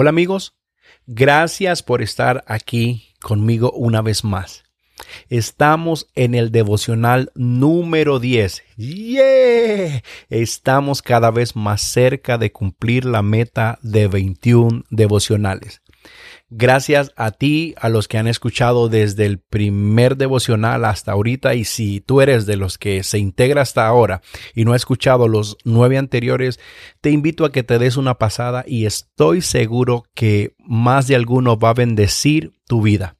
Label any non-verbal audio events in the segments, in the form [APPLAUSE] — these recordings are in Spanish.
Hola amigos, gracias por estar aquí conmigo una vez más. Estamos en el devocional número 10. ¡Yeah! Estamos cada vez más cerca de cumplir la meta de 21 devocionales. Gracias a ti, a los que han escuchado desde el primer devocional hasta ahorita y si tú eres de los que se integra hasta ahora y no ha escuchado los nueve anteriores, te invito a que te des una pasada y estoy seguro que más de alguno va a bendecir tu vida.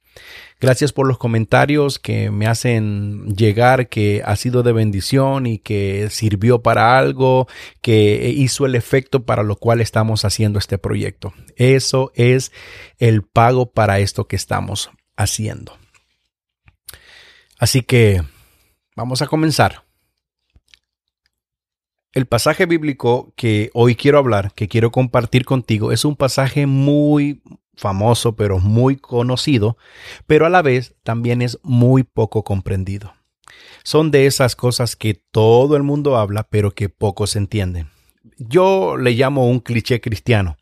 Gracias por los comentarios que me hacen llegar que ha sido de bendición y que sirvió para algo, que hizo el efecto para lo cual estamos haciendo este proyecto. Eso es el pago para esto que estamos haciendo. Así que vamos a comenzar. El pasaje bíblico que hoy quiero hablar, que quiero compartir contigo, es un pasaje muy, famoso, pero muy conocido, pero a la vez también es muy poco comprendido. Son de esas cosas que todo el mundo habla, pero que pocos entienden. Yo le llamo un cliché cristiano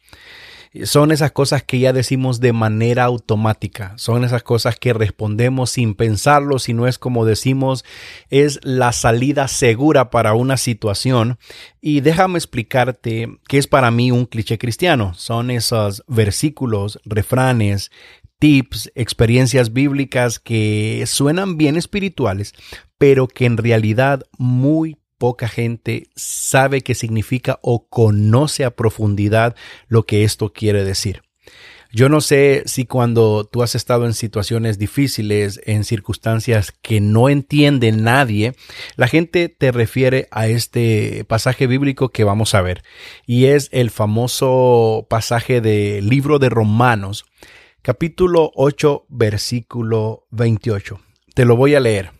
son esas cosas que ya decimos de manera automática, son esas cosas que respondemos sin pensarlo, si no es como decimos, es la salida segura para una situación. Y déjame explicarte qué es para mí un cliché cristiano. Son esos versículos, refranes, tips, experiencias bíblicas que suenan bien espirituales, pero que en realidad muy poca gente sabe qué significa o conoce a profundidad lo que esto quiere decir. Yo no sé si cuando tú has estado en situaciones difíciles, en circunstancias que no entiende nadie, la gente te refiere a este pasaje bíblico que vamos a ver. Y es el famoso pasaje del libro de Romanos, capítulo 8, versículo 28. Te lo voy a leer.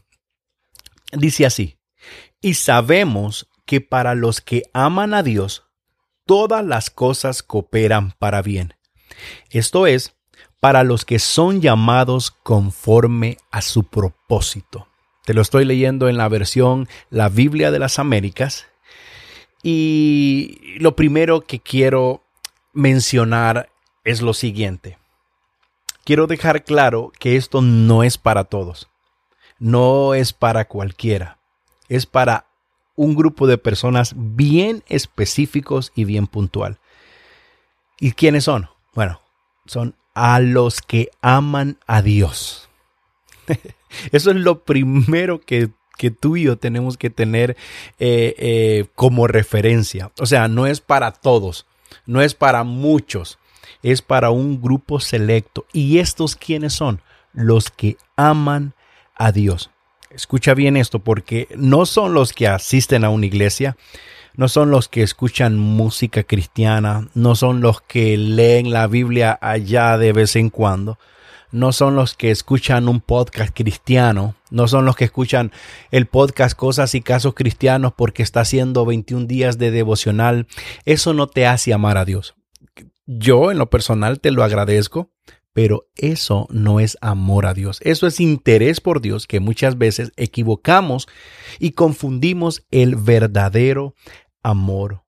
Dice así. Y sabemos que para los que aman a Dios, todas las cosas cooperan para bien. Esto es, para los que son llamados conforme a su propósito. Te lo estoy leyendo en la versión La Biblia de las Américas. Y lo primero que quiero mencionar es lo siguiente. Quiero dejar claro que esto no es para todos. No es para cualquiera es para un grupo de personas bien específicos y bien puntual. ¿Y quiénes son? Bueno, son a los que aman a Dios. [LAUGHS] Eso es lo primero que, tú y yo tenemos que tener eh, eh, como referencia. O sea, no es para todos, no es para muchos, es para un grupo selecto. ¿Y estos quiénes son? Los que aman a Dios. Escucha bien esto porque no son los que asisten a una iglesia, no son los que escuchan música cristiana, no son los que leen la Biblia allá de vez en cuando, no son los que escuchan un podcast cristiano, no son los que escuchan el podcast Cosas y Casos Cristianos porque está haciendo 21 días de devocional. Eso no te hace amar a Dios. Yo en lo personal te lo agradezco pero eso no es amor a Dios. Eso es interés por Dios que muchas veces equivocamos y confundimos el verdadero amor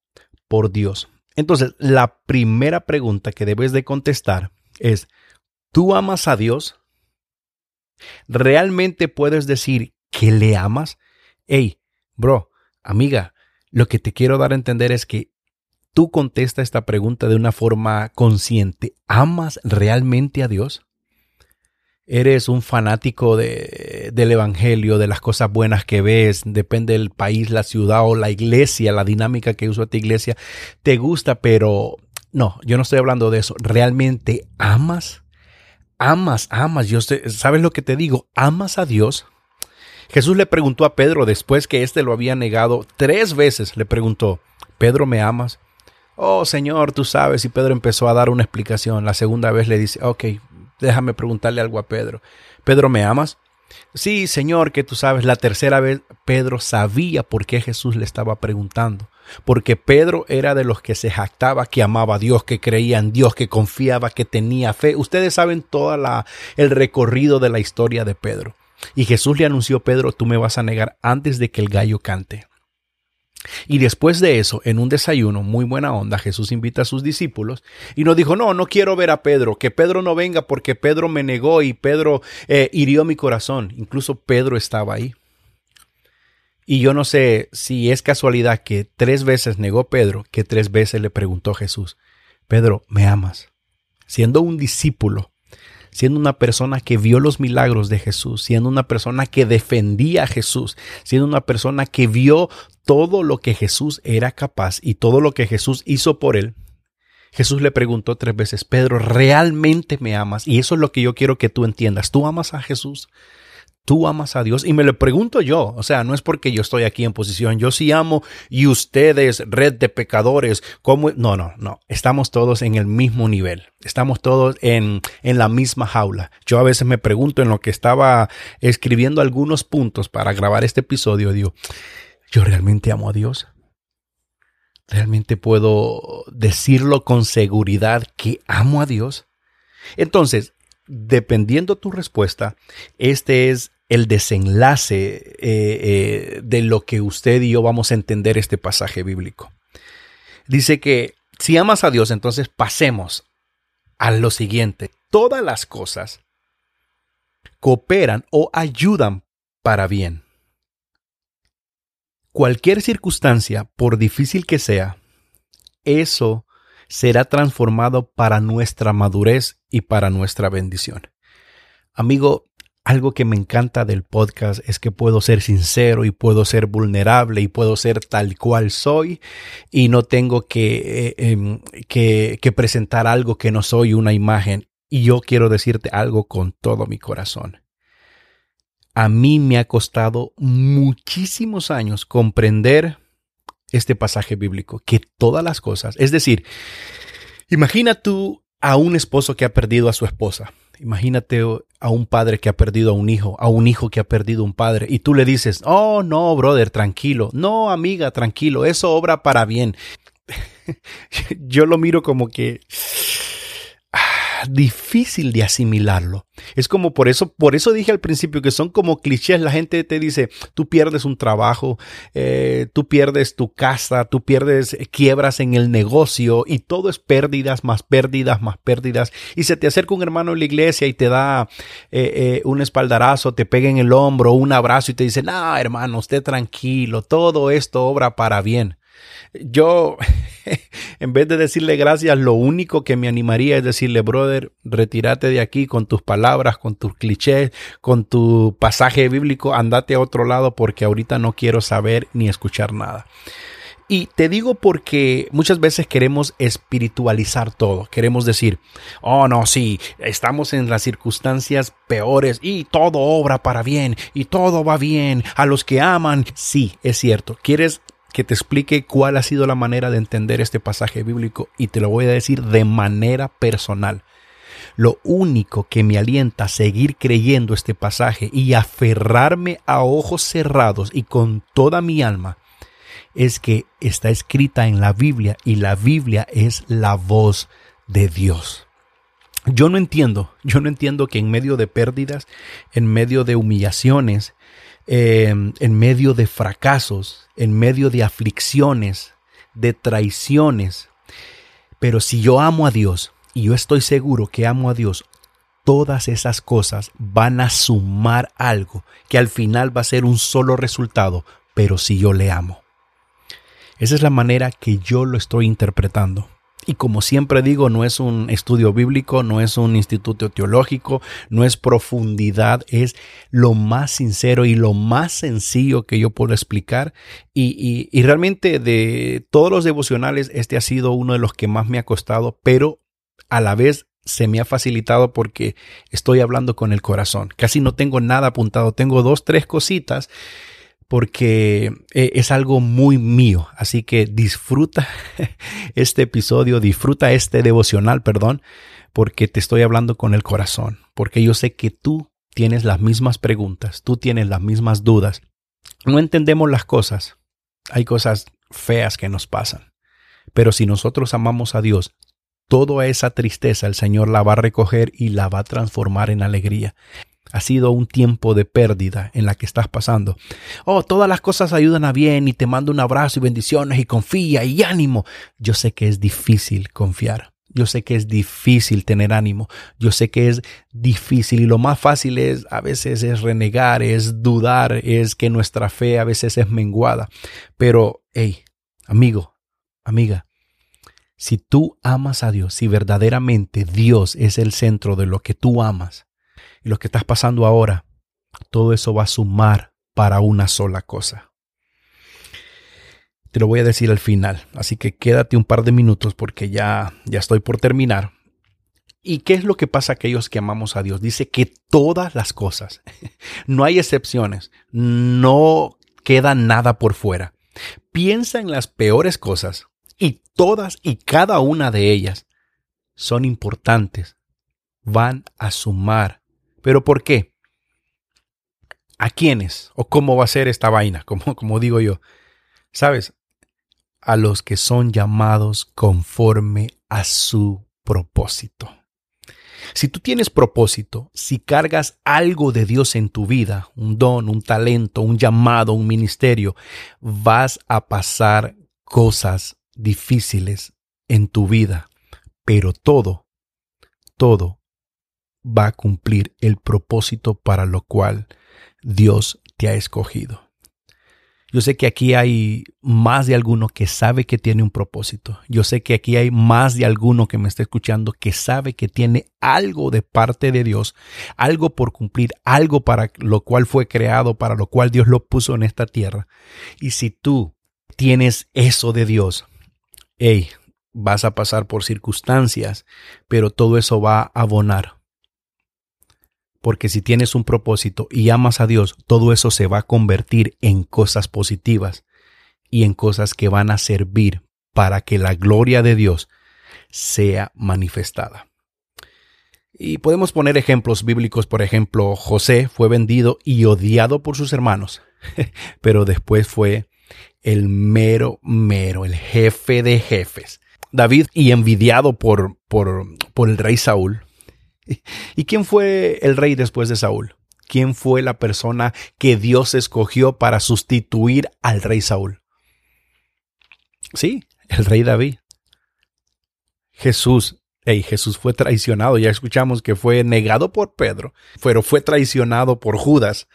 por Dios. Entonces, la primera pregunta que debes de contestar es, ¿tú amas a Dios? ¿Realmente puedes decir que le amas? Hey, bro, amiga, lo que te quiero dar a entender es que tú contesta esta pregunta de una forma consciente. ¿Amas realmente a Dios? ¿Eres un fanático de, del Evangelio, de las cosas buenas que ves? Depende del país, la ciudad o la iglesia, la dinámica que usa tu iglesia. Te gusta, pero no, yo no estoy hablando de eso. ¿Realmente amas? Amas, amas. Yo ¿Sabes lo que te digo? ¿Amas a Dios? Jesús le preguntó a Pedro después que éste lo había negado tres veces. Le preguntó, Pedro, ¿me amas? Oh Señor, tú sabes. Y Pedro empezó a dar una explicación. La segunda vez le dice, ok, déjame preguntarle algo a Pedro. Pedro, ¿me amas? Sí, Señor, que tú sabes. La tercera vez Pedro sabía por qué Jesús le estaba preguntando. Porque Pedro era de los que se jactaba que amaba a Dios, que creía en Dios, que confiaba, que tenía fe. Ustedes saben todo el recorrido de la historia de Pedro. Y Jesús le anunció, Pedro, tú me vas a negar antes de que el gallo cante. Y después de eso, en un desayuno, muy buena onda, Jesús invita a sus discípulos y nos dijo, no, no quiero ver a Pedro, que Pedro no venga porque Pedro me negó y Pedro eh, hirió mi corazón. Incluso Pedro estaba ahí. Y yo no sé si es casualidad que tres veces negó Pedro, que tres veces le preguntó Jesús, Pedro, ¿me amas? Siendo un discípulo, siendo una persona que vio los milagros de Jesús, siendo una persona que defendía a Jesús, siendo una persona que vio todo lo que Jesús era capaz y todo lo que Jesús hizo por él, Jesús le preguntó tres veces, Pedro, ¿realmente me amas? Y eso es lo que yo quiero que tú entiendas. ¿Tú amas a Jesús? Tú amas a Dios? Y me lo pregunto yo, o sea, no es porque yo estoy aquí en posición, yo sí amo y ustedes, red de pecadores, ¿cómo? No, no, no, estamos todos en el mismo nivel, estamos todos en, en la misma jaula. Yo a veces me pregunto en lo que estaba escribiendo algunos puntos para grabar este episodio, digo, ¿yo realmente amo a Dios? ¿Realmente puedo decirlo con seguridad que amo a Dios? Entonces, dependiendo tu respuesta, este es el desenlace eh, eh, de lo que usted y yo vamos a entender este pasaje bíblico. Dice que si amas a Dios, entonces pasemos a lo siguiente. Todas las cosas cooperan o ayudan para bien. Cualquier circunstancia, por difícil que sea, eso será transformado para nuestra madurez y para nuestra bendición. Amigo, algo que me encanta del podcast es que puedo ser sincero y puedo ser vulnerable y puedo ser tal cual soy y no tengo que, eh, em, que, que presentar algo que no soy, una imagen. Y yo quiero decirte algo con todo mi corazón. A mí me ha costado muchísimos años comprender este pasaje bíblico, que todas las cosas, es decir, imagina tú a un esposo que ha perdido a su esposa Imagínate a un padre que ha perdido a un hijo, a un hijo que ha perdido a un padre, y tú le dices, oh, no, brother, tranquilo, no, amiga, tranquilo, eso obra para bien. [LAUGHS] Yo lo miro como que difícil de asimilarlo. Es como por eso, por eso dije al principio que son como clichés. La gente te dice, tú pierdes un trabajo, eh, tú pierdes tu casa, tú pierdes quiebras en el negocio y todo es pérdidas, más pérdidas, más pérdidas. Y se te acerca un hermano en la iglesia y te da eh, eh, un espaldarazo, te pega en el hombro, un abrazo y te dice, no, hermano, esté tranquilo, todo esto obra para bien. Yo, [LAUGHS] en vez de decirle gracias, lo único que me animaría es decirle, brother, retírate de aquí con tus palabras, con tus clichés, con tu pasaje bíblico, andate a otro lado porque ahorita no quiero saber ni escuchar nada. Y te digo porque muchas veces queremos espiritualizar todo. Queremos decir, oh no, sí, estamos en las circunstancias peores y todo obra para bien y todo va bien a los que aman. Sí, es cierto. Quieres que te explique cuál ha sido la manera de entender este pasaje bíblico y te lo voy a decir de manera personal. Lo único que me alienta a seguir creyendo este pasaje y aferrarme a ojos cerrados y con toda mi alma es que está escrita en la Biblia y la Biblia es la voz de Dios. Yo no entiendo, yo no entiendo que en medio de pérdidas, en medio de humillaciones, Em, en medio de fracasos, en medio de aflicciones, de traiciones. Pero si yo amo a Dios, y yo estoy seguro que amo a Dios, todas esas cosas van a sumar algo que al final va a ser un solo resultado, pero si yo le amo. Esa es la manera que yo lo estoy interpretando. Y como siempre digo, no es un estudio bíblico, no es un instituto teológico, no es profundidad, es lo más sincero y lo más sencillo que yo puedo explicar. Y, y, realmente de todos los devocionales, este ha sido uno de los que más me ha costado, pero a la vez se me ha facilitado porque estoy hablando con el corazón. Casi no tengo nada apuntado, tengo dos, tres cositas porque eh, es algo muy mío. Así que disfruta [LAUGHS] este episodio, disfruta este devocional, perdón, porque te estoy hablando con el corazón, porque yo sé que tú tienes las mismas preguntas, tú tienes las mismas dudas. No entendemos las cosas. Hay cosas feas que nos pasan. Pero si nosotros amamos a Dios, toda esa tristeza el Señor la va a recoger y la va a transformar en alegría. Ha sido un tiempo de pérdida en la que estás pasando. Oh, todas las cosas ayudan a bien y te mando un abrazo y bendiciones y confía y ánimo. Yo sé que es difícil confiar. Yo sé que es difícil tener ánimo. Yo sé que es difícil y lo más fácil es a veces es renegar, es dudar, es que nuestra fe a veces es menguada. Pero, hey, amigo, amiga, si tú amas a Dios, si verdaderamente Dios es el centro de lo que tú amas y lo que estás pasando ahora, todo eso va a sumar para una sola cosa te lo voy a decir al final, así que quédate un par de minutos porque ya, ya estoy por terminar. ¿Y qué es lo que pasa a aquellos que amamos a Dios? Dice que todas las cosas, [LAUGHS] no hay excepciones, no queda nada por fuera. Piensa en las peores cosas y todas y cada una de ellas son importantes, van a sumar. ¿Pero por qué? ¿A quiénes? ¿O cómo va a ser esta vaina? [LAUGHS] Como, como digo yo. Sabes, a los que son llamados conforme a su propósito. Si tú tienes propósito, si cargas algo de Dios en tu vida, un don, un talento, un llamado, un ministerio, vas a pasar cosas difíciles en tu vida, pero todo, todo va a cumplir el propósito para lo cual Dios te ha escogido. Yo sé que aquí hay más de alguno que sabe que tiene un propósito. Yo sé que aquí hay más de alguno que me está escuchando que sabe que tiene algo de parte de Dios, algo por cumplir, algo para lo cual fue creado, para lo cual Dios lo puso en esta tierra. Y si tú tienes eso de Dios, hey, vas a pasar por circunstancias, pero todo eso va a abonar porque si tienes un propósito y amas a Dios, todo eso se va a convertir en cosas positivas y en cosas que van a servir para que la gloria de Dios sea manifestada. Y podemos poner ejemplos bíblicos, por ejemplo, José fue vendido y odiado por sus hermanos, [LAUGHS] pero después fue el mero, mero, el jefe de jefes. David y envidiado por, por, por el rey Saúl, ¿Y quién fue el rey después de Saúl? ¿Quién fue la persona que Dios escogió para sustituir al rey Saúl? Sí, el rey David. Jesús, hey, Jesús fue traicionado, ya escuchamos que fue negado por Pedro, pero fue traicionado por Judas.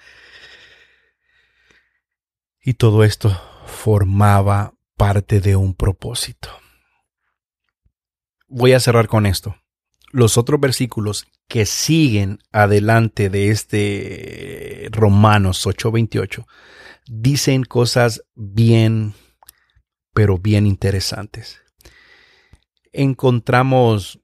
Y todo esto formaba parte de un propósito. Voy a cerrar con esto los otros versículos que siguen adelante de este Romanos 8:28 dicen cosas bien, pero bien interesantes. Encontramos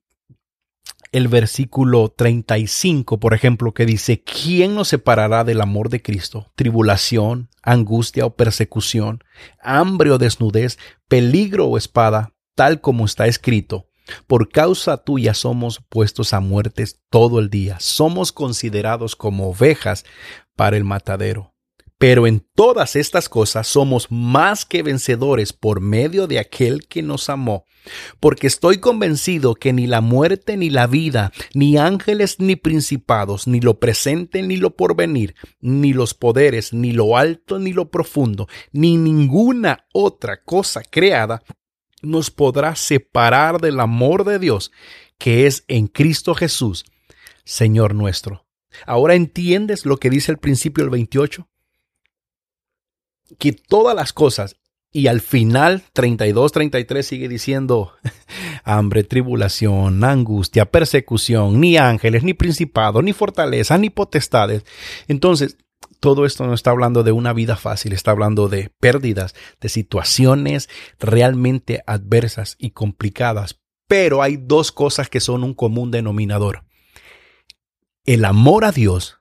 el versículo 35, por ejemplo, que dice, ¿quién nos separará del amor de Cristo? Tribulación, angustia o persecución, hambre o desnudez, peligro o espada, tal como está escrito por causa tuya somos puestos a muertes todo el día. Somos considerados como ovejas para el matadero. Pero en todas estas cosas somos más que vencedores por medio de aquel que nos amó. Porque estoy convencido que ni la muerte ni la vida, ni ángeles ni principados, ni lo presente ni lo porvenir, ni los poderes, ni lo alto ni lo profundo, ni ninguna otra cosa creada nos podrá separar del amor de Dios que es en Cristo Jesús, Señor nuestro. Ahora entiendes lo que dice el principio del 28? Que todas las cosas, y al final 32, 33 sigue diciendo [LAUGHS] hambre, tribulación, angustia, persecución, ni ángeles, ni principados, ni fortaleza, ni potestades. Entonces, todo esto no está hablando de una vida fácil, está hablando de pérdidas, de situaciones realmente adversas y complicadas. Pero hay dos cosas que son un común denominador. El amor a Dios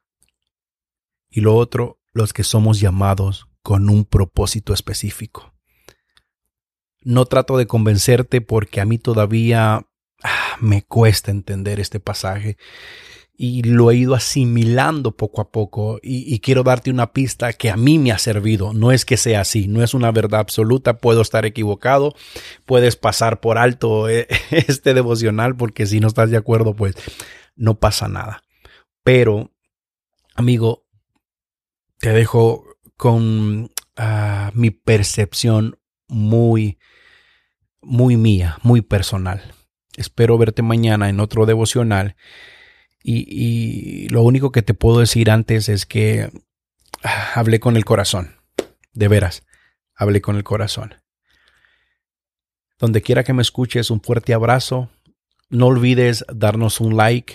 y lo otro, los que somos llamados con un propósito específico. No trato de convencerte porque a mí todavía ah, me cuesta entender este pasaje y lo he ido asimilando poco a poco y, quiero darte una pista que a mí me ha servido. No es que sea así, no es una verdad absoluta, puedo estar equivocado, puedes pasar por alto eh, [LAUGHS] este devocional porque si no estás de acuerdo pues no pasa nada. Pero amigo, te dejo con ah, mi percepción muy, muy mía, muy personal. Espero verte mañana en otro devocional. Y, lo único que te puedo decir antes es que ah, hablé con el corazón. De veras, hablé con el corazón. Donde quiera que me escuches, un fuerte abrazo. No olvides darnos un like.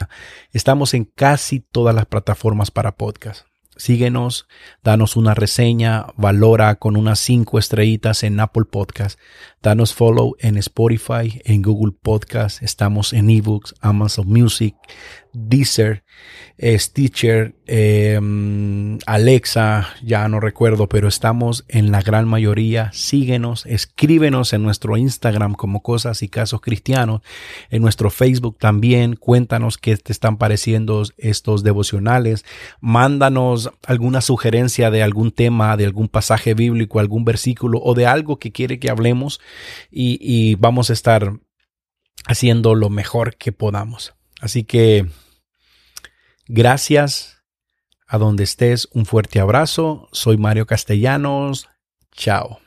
Estamos en casi todas las plataformas para podcast. Síguenos, danos una reseña, valora con unas cinco estrellitas en Apple Podcast, danos follow en Spotify, en Google Podcast, estamos en eBooks, Amazon Music, Deezer, Stitcher, em, Alexa, ya no recuerdo, pero estamos en la gran mayoría. Síguenos, escríbenos en nuestro Instagram como Cosas y Casos Cristianos, en nuestro Facebook también. Cuéntanos qué te están pareciendo estos devocionales. Mándanos alguna sugerencia de algún tema, de algún pasaje bíblico, algún versículo o de algo que quiere que hablemos y vamos a estar haciendo lo mejor que podamos. Así que Gracias a donde estés, un fuerte abrazo. Soy Mario Castellanos. Chao.